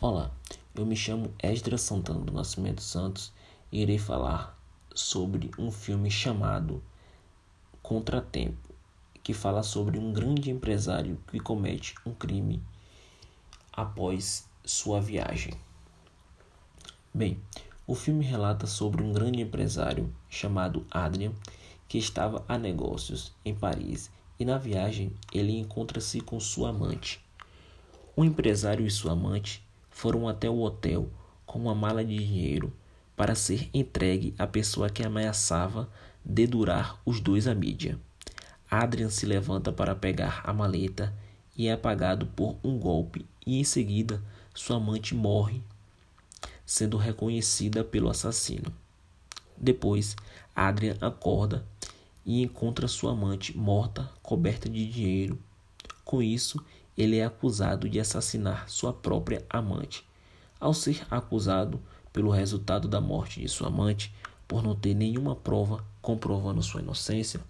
Olá, eu me chamo Esdra Santana do Nascimento Santos e irei falar sobre um filme chamado Contratempo, que fala sobre um grande empresário que comete um crime após sua viagem. Bem, o filme relata sobre um grande empresário chamado Adrian que estava a negócios em Paris e na viagem ele encontra-se com sua amante. O empresário e sua amante foram até o hotel com uma mala de dinheiro para ser entregue à pessoa que ameaçava dedurar os dois à mídia. Adrian se levanta para pegar a maleta e é apagado por um golpe e em seguida sua amante morre, sendo reconhecida pelo assassino. Depois, Adrian acorda e encontra sua amante morta, coberta de dinheiro. Com isso, ele é acusado de assassinar sua própria amante. Ao ser acusado pelo resultado da morte de sua amante, por não ter nenhuma prova comprovando sua inocência,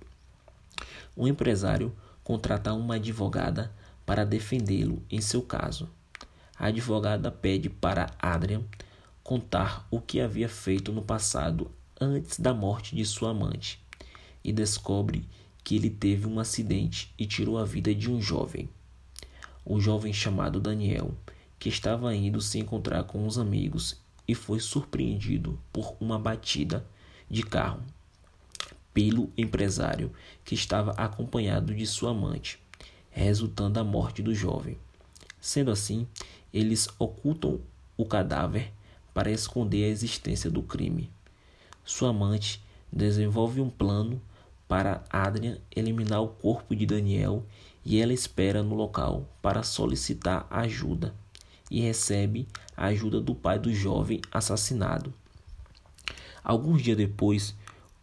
o empresário contrata uma advogada para defendê-lo em seu caso. A advogada pede para Adrian contar o que havia feito no passado antes da morte de sua amante e descobre que ele teve um acidente e tirou a vida de um jovem. O jovem chamado Daniel, que estava indo se encontrar com os amigos e foi surpreendido por uma batida de carro pelo empresário que estava acompanhado de sua amante, resultando a morte do jovem. Sendo assim, eles ocultam o cadáver para esconder a existência do crime. Sua amante desenvolve um plano para Adrian eliminar o corpo de Daniel e ela espera no local para solicitar ajuda e recebe a ajuda do pai do jovem assassinado. Alguns dias depois,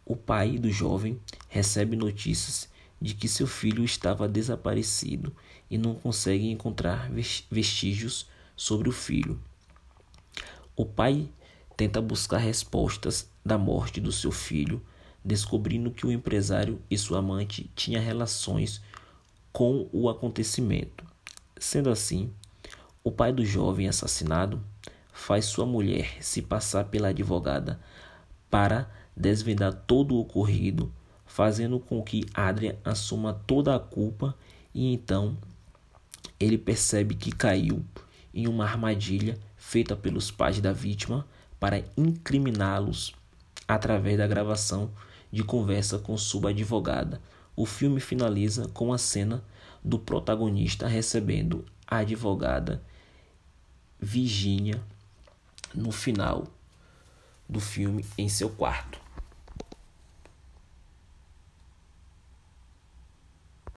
o pai do jovem recebe notícias de que seu filho estava desaparecido e não consegue encontrar vestígios sobre o filho. O pai tenta buscar respostas da morte do seu filho descobrindo que o empresário e sua amante tinham relações com o acontecimento. Sendo assim, o pai do jovem assassinado faz sua mulher se passar pela advogada para desvendar todo o ocorrido, fazendo com que Adrian assuma toda a culpa e então ele percebe que caiu em uma armadilha feita pelos pais da vítima para incriminá-los através da gravação de conversa com sua advogada. O filme finaliza com a cena do protagonista recebendo a advogada Virginia no final do filme em seu quarto.